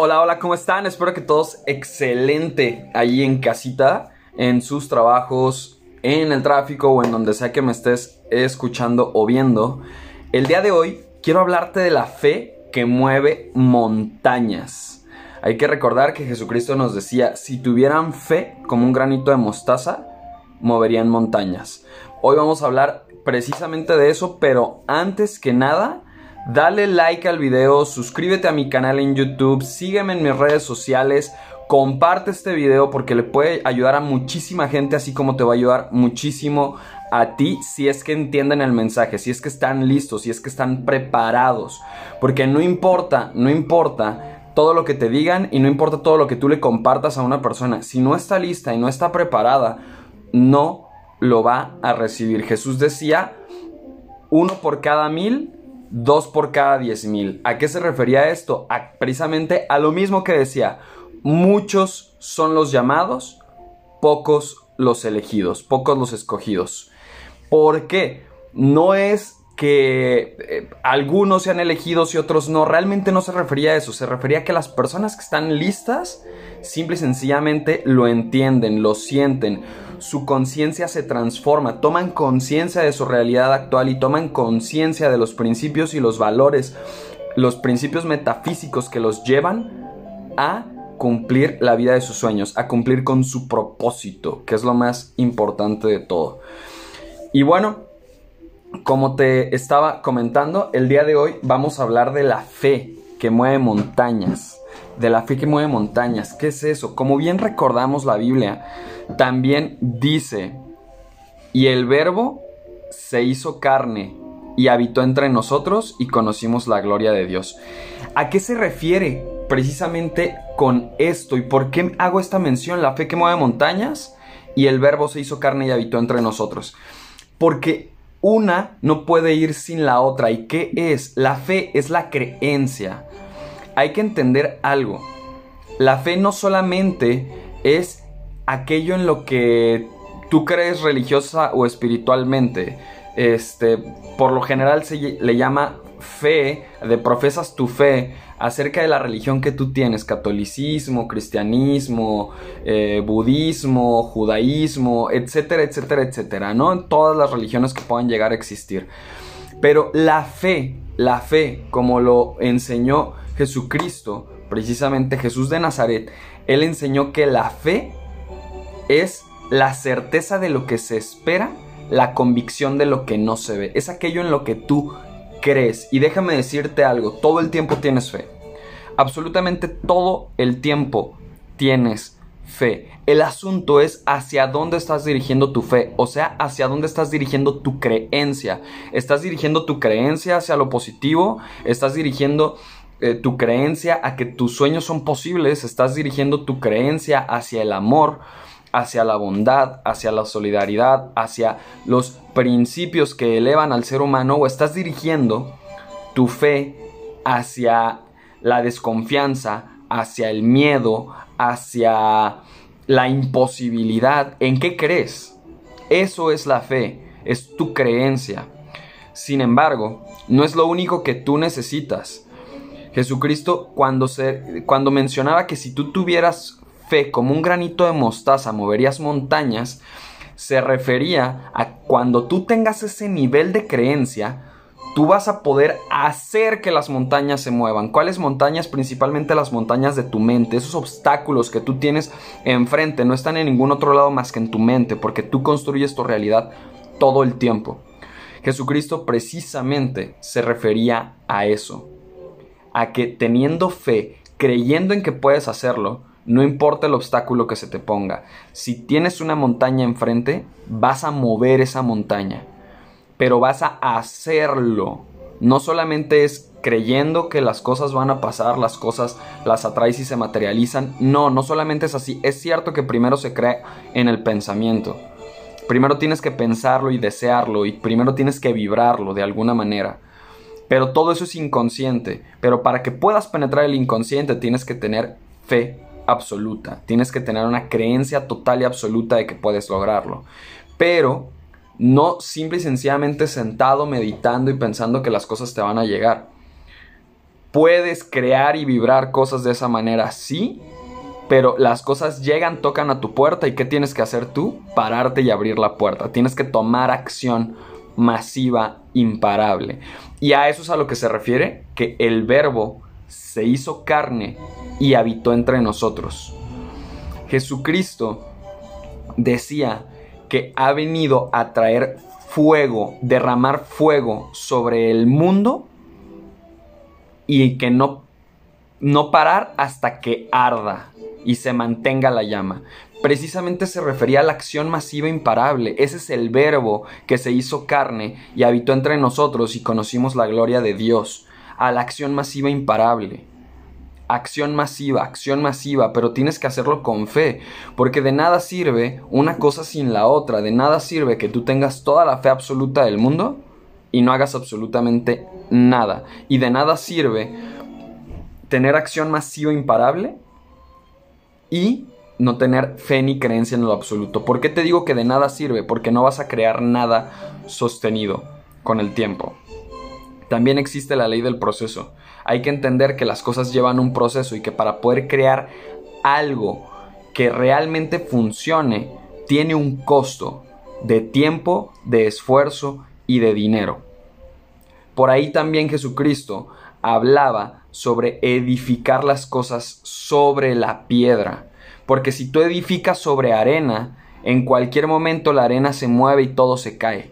Hola, hola, ¿cómo están? Espero que todos excelente ahí en casita, en sus trabajos, en el tráfico o en donde sea que me estés escuchando o viendo. El día de hoy quiero hablarte de la fe que mueve montañas. Hay que recordar que Jesucristo nos decía, si tuvieran fe como un granito de mostaza, moverían montañas. Hoy vamos a hablar precisamente de eso, pero antes que nada, dale like al video, suscríbete a mi canal en YouTube, sígueme en mis redes sociales, comparte este video porque le puede ayudar a muchísima gente, así como te va a ayudar muchísimo a ti si es que entienden el mensaje, si es que están listos, si es que están preparados. Porque no importa, no importa todo lo que te digan y no importa todo lo que tú le compartas a una persona. Si no está lista y no está preparada, no lo va a recibir. Jesús decía, uno por cada mil, dos por cada diez mil. ¿A qué se refería esto? precisamente a lo mismo que decía, muchos son los llamados, pocos los elegidos, pocos los escogidos. ¿Por qué? No es que eh, algunos sean elegidos y otros no. Realmente no se refería a eso. Se refería a que las personas que están listas, simple y sencillamente lo entienden, lo sienten. Su conciencia se transforma, toman conciencia de su realidad actual y toman conciencia de los principios y los valores, los principios metafísicos que los llevan a cumplir la vida de sus sueños, a cumplir con su propósito, que es lo más importante de todo. Y bueno, como te estaba comentando, el día de hoy vamos a hablar de la fe que mueve montañas. De la fe que mueve montañas. ¿Qué es eso? Como bien recordamos la Biblia, también dice, y el verbo se hizo carne y habitó entre nosotros y conocimos la gloria de Dios. ¿A qué se refiere precisamente con esto y por qué hago esta mención? La fe que mueve montañas y el verbo se hizo carne y habitó entre nosotros. Porque una no puede ir sin la otra. ¿Y qué es? La fe es la creencia. Hay que entender algo. La fe no solamente es aquello en lo que tú crees religiosa o espiritualmente. Este, por lo general se le llama fe, de profesas tu fe acerca de la religión que tú tienes, catolicismo, cristianismo, eh, budismo, judaísmo, etcétera, etcétera, etcétera, ¿no? En todas las religiones que puedan llegar a existir. Pero la fe, la fe, como lo enseñó Jesucristo, precisamente Jesús de Nazaret, él enseñó que la fe es la certeza de lo que se espera, la convicción de lo que no se ve. Es aquello en lo que tú crees. Y déjame decirte algo, todo el tiempo tienes fe. Absolutamente todo el tiempo tienes fe. El asunto es hacia dónde estás dirigiendo tu fe, o sea, hacia dónde estás dirigiendo tu creencia. ¿Estás dirigiendo tu creencia hacia lo positivo? ¿Estás dirigiendo eh, tu creencia a que tus sueños son posibles? ¿Estás dirigiendo tu creencia hacia el amor? hacia la bondad, hacia la solidaridad, hacia los principios que elevan al ser humano o estás dirigiendo tu fe hacia la desconfianza, hacia el miedo, hacia la imposibilidad. ¿En qué crees? Eso es la fe, es tu creencia. Sin embargo, no es lo único que tú necesitas. Jesucristo cuando, se, cuando mencionaba que si tú tuvieras fe como un granito de mostaza moverías montañas, se refería a cuando tú tengas ese nivel de creencia, tú vas a poder hacer que las montañas se muevan. ¿Cuáles montañas? Principalmente las montañas de tu mente. Esos obstáculos que tú tienes enfrente no están en ningún otro lado más que en tu mente, porque tú construyes tu realidad todo el tiempo. Jesucristo precisamente se refería a eso, a que teniendo fe, creyendo en que puedes hacerlo, no importa el obstáculo que se te ponga. Si tienes una montaña enfrente, vas a mover esa montaña. Pero vas a hacerlo. No solamente es creyendo que las cosas van a pasar, las cosas las atraes y se materializan. No, no solamente es así. Es cierto que primero se cree en el pensamiento. Primero tienes que pensarlo y desearlo y primero tienes que vibrarlo de alguna manera. Pero todo eso es inconsciente. Pero para que puedas penetrar el inconsciente tienes que tener fe absoluta. Tienes que tener una creencia total y absoluta de que puedes lograrlo. Pero no simple y sencillamente sentado meditando y pensando que las cosas te van a llegar. Puedes crear y vibrar cosas de esa manera, sí, pero las cosas llegan, tocan a tu puerta y ¿qué tienes que hacer tú? Pararte y abrir la puerta. Tienes que tomar acción masiva, imparable. Y a eso es a lo que se refiere que el verbo se hizo carne y habitó entre nosotros. Jesucristo decía que ha venido a traer fuego, derramar fuego sobre el mundo y que no, no parar hasta que arda y se mantenga la llama. Precisamente se refería a la acción masiva imparable. Ese es el verbo que se hizo carne y habitó entre nosotros y conocimos la gloria de Dios. A la acción masiva imparable. Acción masiva, acción masiva, pero tienes que hacerlo con fe, porque de nada sirve una cosa sin la otra, de nada sirve que tú tengas toda la fe absoluta del mundo y no hagas absolutamente nada. Y de nada sirve tener acción masiva imparable y no tener fe ni creencia en lo absoluto. ¿Por qué te digo que de nada sirve? Porque no vas a crear nada sostenido con el tiempo. También existe la ley del proceso. Hay que entender que las cosas llevan un proceso y que para poder crear algo que realmente funcione, tiene un costo de tiempo, de esfuerzo y de dinero. Por ahí también Jesucristo hablaba sobre edificar las cosas sobre la piedra. Porque si tú edificas sobre arena, en cualquier momento la arena se mueve y todo se cae.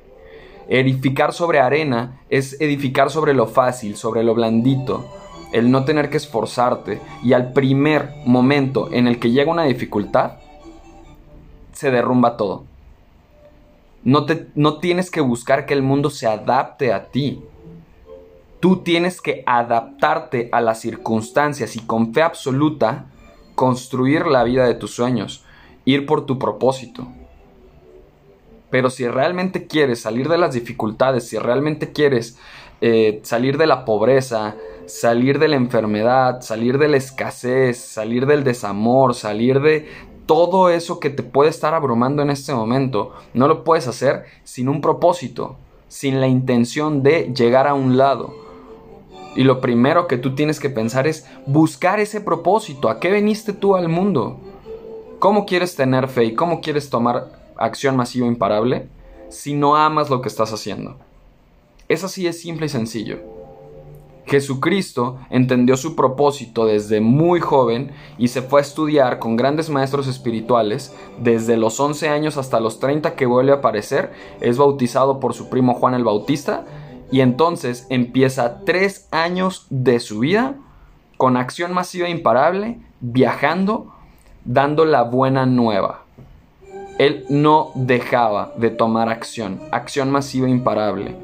Edificar sobre arena es edificar sobre lo fácil, sobre lo blandito, el no tener que esforzarte y al primer momento en el que llega una dificultad, se derrumba todo. No, te, no tienes que buscar que el mundo se adapte a ti. Tú tienes que adaptarte a las circunstancias y con fe absoluta construir la vida de tus sueños, ir por tu propósito. Pero si realmente quieres salir de las dificultades, si realmente quieres eh, salir de la pobreza, salir de la enfermedad, salir de la escasez, salir del desamor, salir de todo eso que te puede estar abrumando en este momento, no lo puedes hacer sin un propósito, sin la intención de llegar a un lado. Y lo primero que tú tienes que pensar es buscar ese propósito. ¿A qué veniste tú al mundo? ¿Cómo quieres tener fe y cómo quieres tomar acción masiva imparable si no amas lo que estás haciendo? Es así, es simple y sencillo. Jesucristo entendió su propósito desde muy joven y se fue a estudiar con grandes maestros espirituales. Desde los 11 años hasta los 30 que vuelve a aparecer, es bautizado por su primo Juan el Bautista y entonces empieza tres años de su vida con acción masiva imparable, viajando, dando la buena nueva. Él no dejaba de tomar acción, acción masiva imparable.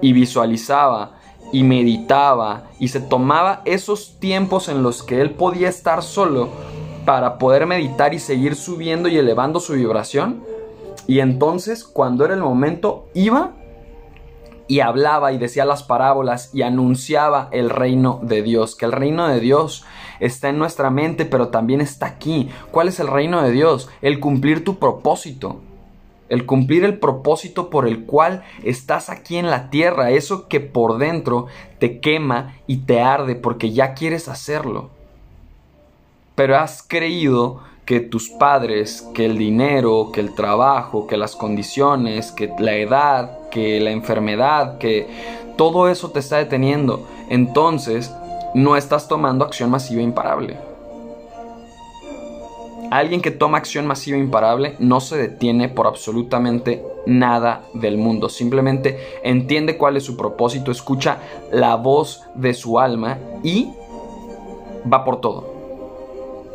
Y visualizaba y meditaba y se tomaba esos tiempos en los que él podía estar solo para poder meditar y seguir subiendo y elevando su vibración. Y entonces cuando era el momento iba y hablaba y decía las parábolas y anunciaba el reino de Dios, que el reino de Dios está en nuestra mente, pero también está aquí. ¿Cuál es el reino de Dios? El cumplir tu propósito. El cumplir el propósito por el cual estás aquí en la tierra, eso que por dentro te quema y te arde porque ya quieres hacerlo. Pero has creído que tus padres, que el dinero, que el trabajo, que las condiciones, que la edad, que la enfermedad, que todo eso te está deteniendo. Entonces, no estás tomando acción masiva imparable. Alguien que toma acción masiva imparable no se detiene por absolutamente nada del mundo. Simplemente entiende cuál es su propósito, escucha la voz de su alma y va por todo.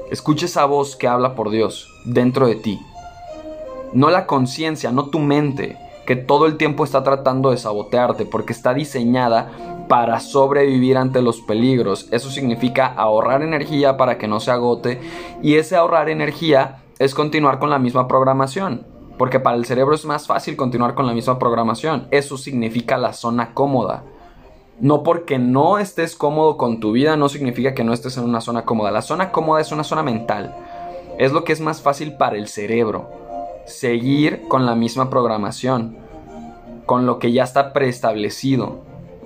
Escucha esa voz que habla por Dios dentro de ti. No la conciencia, no tu mente, que todo el tiempo está tratando de sabotearte porque está diseñada para sobrevivir ante los peligros. Eso significa ahorrar energía para que no se agote y ese ahorrar energía es continuar con la misma programación. Porque para el cerebro es más fácil continuar con la misma programación. Eso significa la zona cómoda. No porque no estés cómodo con tu vida no significa que no estés en una zona cómoda. La zona cómoda es una zona mental. Es lo que es más fácil para el cerebro. Seguir con la misma programación. Con lo que ya está preestablecido.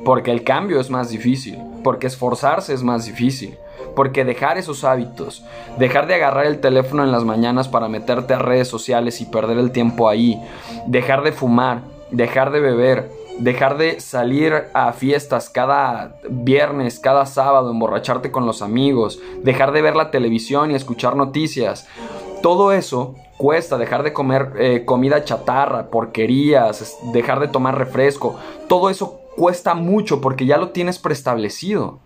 Porque el cambio es más difícil. porque esforzarse es más difícil. Porque dejar esos hábitos, dejar de agarrar el teléfono en las mañanas para meterte a redes sociales y perder el tiempo ahí, dejar de fumar, dejar de beber, dejar de salir a fiestas cada viernes, cada sábado, emborracharte con los amigos, dejar de ver la televisión y escuchar noticias. Todo eso cuesta, dejar de comer eh, comida chatarra, porquerías, dejar de tomar refresco. Todo eso cuesta mucho porque ya lo tienes preestablecido.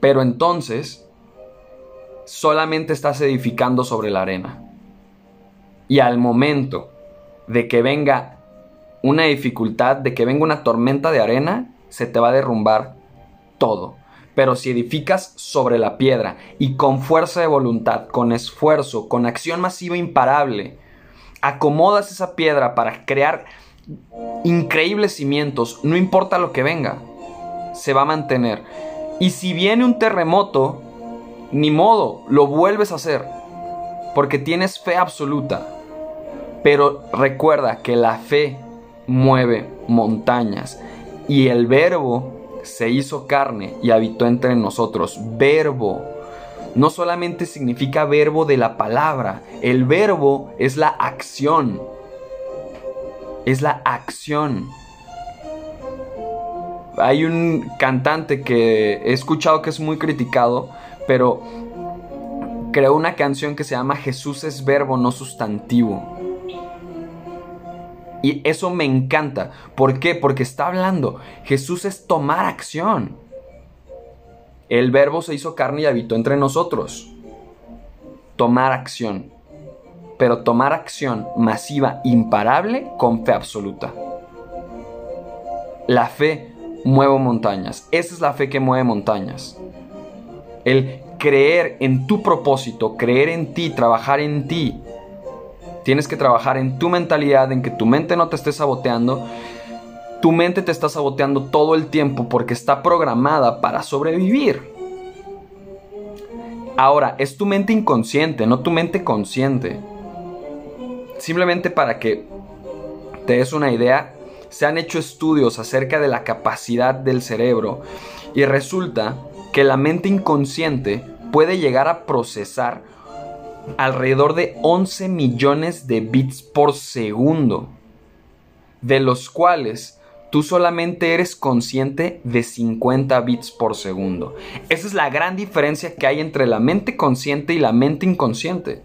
Pero entonces, solamente estás edificando sobre la arena. Y al momento de que venga una dificultad, de que venga una tormenta de arena, se te va a derrumbar todo. Pero si edificas sobre la piedra y con fuerza de voluntad, con esfuerzo, con acción masiva imparable, acomodas esa piedra para crear increíbles cimientos, no importa lo que venga, se va a mantener. Y si viene un terremoto, ni modo, lo vuelves a hacer, porque tienes fe absoluta. Pero recuerda que la fe mueve montañas y el verbo se hizo carne y habitó entre nosotros. Verbo no solamente significa verbo de la palabra, el verbo es la acción. Es la acción. Hay un cantante que he escuchado que es muy criticado, pero creó una canción que se llama Jesús es verbo, no sustantivo. Y eso me encanta. ¿Por qué? Porque está hablando. Jesús es tomar acción. El verbo se hizo carne y habitó entre nosotros. Tomar acción. Pero tomar acción masiva, imparable, con fe absoluta. La fe mueve montañas. Esa es la fe que mueve montañas. El creer en tu propósito, creer en ti, trabajar en ti, Tienes que trabajar en tu mentalidad, en que tu mente no te esté saboteando. Tu mente te está saboteando todo el tiempo porque está programada para sobrevivir. Ahora, es tu mente inconsciente, no tu mente consciente. Simplemente para que te des una idea, se han hecho estudios acerca de la capacidad del cerebro y resulta que la mente inconsciente puede llegar a procesar alrededor de 11 millones de bits por segundo, de los cuales tú solamente eres consciente de 50 bits por segundo. Esa es la gran diferencia que hay entre la mente consciente y la mente inconsciente.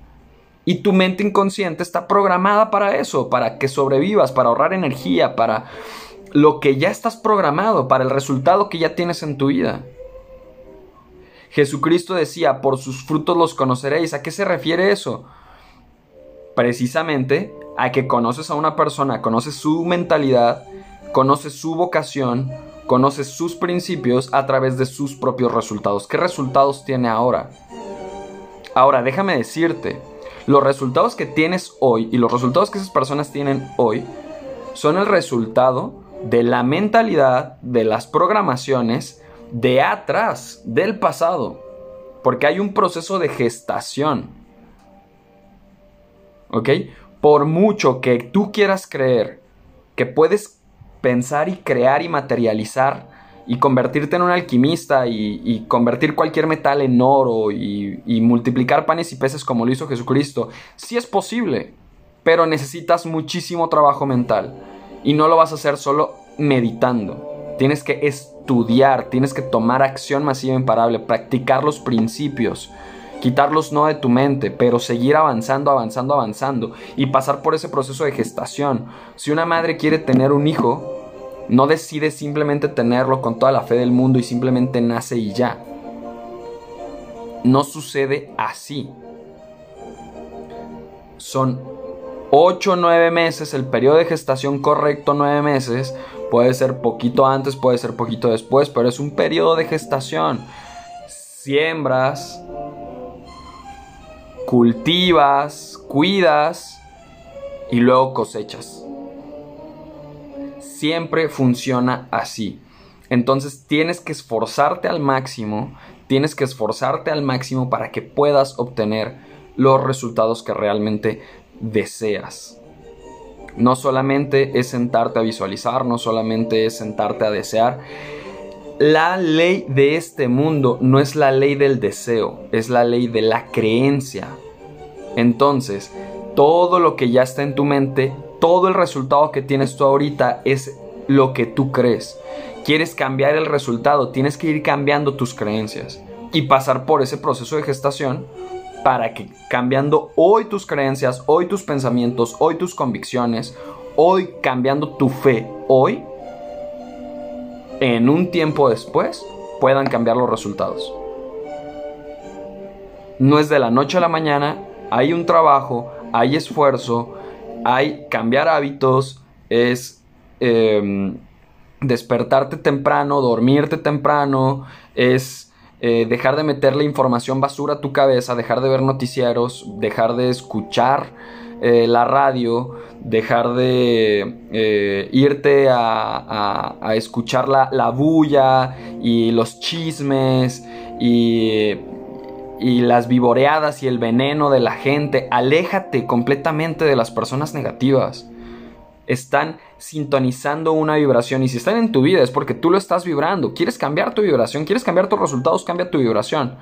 Y tu mente inconsciente está programada para eso, para que sobrevivas, para ahorrar energía, para lo que ya estás programado, para el resultado que ya tienes en tu vida. Jesucristo decía, por sus frutos los conoceréis. ¿A qué se refiere eso? Precisamente a que conoces a una persona, conoces su mentalidad, conoces su vocación, conoces sus principios a través de sus propios resultados. ¿Qué resultados tiene ahora? Ahora, déjame decirte, los resultados que tienes hoy y los resultados que esas personas tienen hoy son el resultado de la mentalidad, de las programaciones, de atrás, del pasado. Porque hay un proceso de gestación. ¿Ok? Por mucho que tú quieras creer que puedes pensar y crear y materializar y convertirte en un alquimista y, convertir cualquier metal en oro y, y, multiplicar panes y peces como lo hizo Jesucristo, sí es posible, pero necesitas muchísimo trabajo mental y no lo vas a hacer solo meditando. Tienes que estudiar, tienes que tomar acción masiva imparable, practicar los principios, quitarlos no de tu mente, pero seguir avanzando, avanzando, avanzando y pasar por ese proceso de gestación. Si una madre quiere tener un hijo, no decide simplemente tenerlo con toda la fe del mundo y simplemente nace y ya. No sucede así. Son 8 o 9 meses, el periodo de gestación correcto 9 meses, Puede ser poquito antes, puede ser poquito después, pero es un periodo de gestación. Siembras, cultivas, cuidas y luego cosechas. Siempre funciona así. Entonces tienes que esforzarte al máximo, tienes que esforzarte al máximo para que puedas obtener los resultados que realmente deseas. No solamente es sentarte a visualizar, no solamente es sentarte a desear. La ley de este mundo no es la ley del deseo, es la ley de la creencia. Entonces, todo lo que ya está en tu mente, todo el resultado que tienes tú ahorita es lo que tú crees. Quieres cambiar el resultado, tienes que ir cambiando tus creencias y pasar por ese proceso de gestación para que cambiando hoy tus creencias, hoy tus pensamientos, hoy tus convicciones, hoy cambiando tu fe, hoy en un tiempo después puedan cambiar los resultados. No es de la noche a la mañana, hay un trabajo, hay esfuerzo, hay cambiar hábitos, es em, despertarte temprano, dormirte temprano, es eh, dejar de meterle información basura a tu cabeza, dejar de ver noticieros, dejar de escuchar eh, la radio, dejar de eh, irte a, escuchar la, la, bulla y los chismes y, y las vivoreadas y el veneno de la gente. Aléjate completamente de las personas negativas. Están sintonizando una vibración y si están en tu vida es porque tú lo estás vibrando. Quieres cambiar tu vibración, quieres cambiar tus resultados, cambia tu vibración.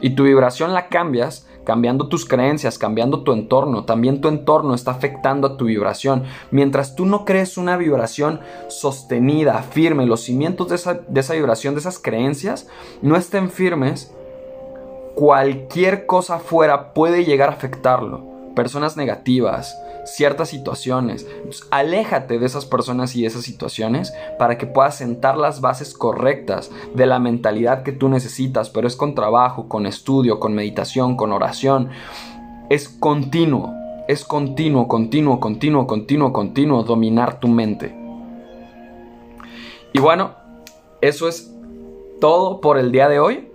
Y tu vibración la cambias cambiando tus creencias, cambiando tu entorno. También tu entorno está afectando a tu vibración. Mientras tú no crees una vibración sostenida, firme, los cimientos de esa, de esa vibración, de esas creencias, no estén firmes, cualquier cosa afuera puede llegar a afectarlo. Personas negativas, ciertas situaciones. aléjate de esas personas y de esas situaciones para que puedas sentar las bases correctas de la mentalidad que tú necesitas, pero es con trabajo, con estudio, con meditación, con oración. Es continuo, es continuo, continuo, continuo, continuo, continuo dominar tu mente. Y bueno, eso es todo por el día de hoy.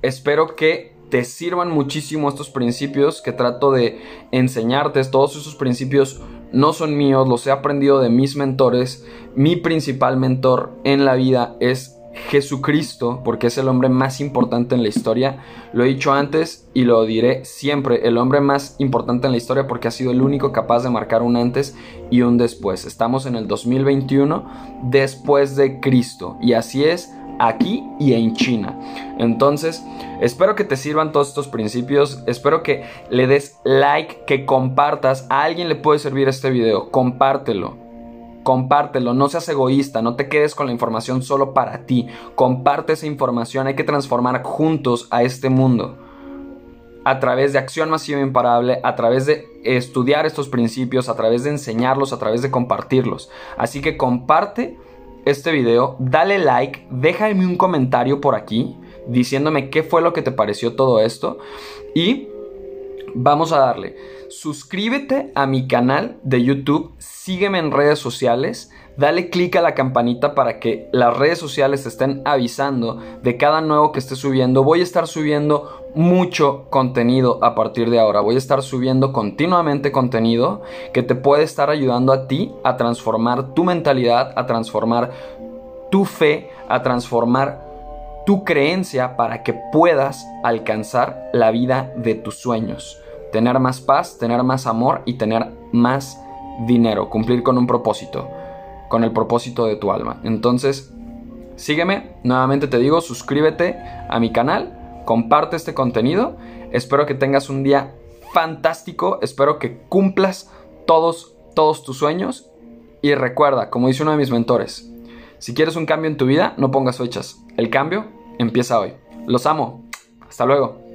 Espero que te sirvan muchísimo estos principios que trato de enseñarte. Todos esos principios no son míos, los he aprendido de mis mentores. Mi principal mentor en la vida es Jesucristo, porque es el hombre más importante en la historia. Lo he dicho antes y lo diré siempre, el hombre más importante en la historia porque ha sido el único capaz de marcar un antes y un después. Estamos en el 2021 después de Cristo y así es aquí y en China. Entonces, espero que te sirvan todos estos principios, espero que le des like, que compartas, a alguien le puede servir este video, compártelo. Compártelo, no seas egoísta, no te quedes con la información solo para ti. Comparte esa información, hay que transformar juntos a este mundo a través de acción masiva imparable, a través de estudiar estos principios, a través de enseñarlos, a través de compartirlos. Así que comparte este video, dale like, déjame un comentario por aquí diciéndome qué fue lo que te pareció todo esto y vamos a darle. Suscríbete a mi canal de YouTube, sígueme en redes sociales, dale click a la campanita para que las redes sociales te estén avisando de cada nuevo que esté subiendo. Voy a estar subiendo mucho contenido a partir de ahora. Voy a estar subiendo continuamente contenido que te puede estar ayudando a ti a transformar tu mentalidad, a transformar tu fe, a transformar tu creencia para que puedas alcanzar la vida de tus sueños. Tener más paz, tener más amor y tener más dinero. Cumplir con un propósito, con el propósito de tu alma. Entonces, sígueme, nuevamente te digo, suscríbete a mi canal comparte este contenido. Espero que tengas un día fantástico. Espero que cumplas todos, todos tus sueños. Y recuerda, como dice uno de mis mentores, si quieres un cambio en tu vida, no pongas fechas. El cambio empieza hoy. Los amo. Hasta luego.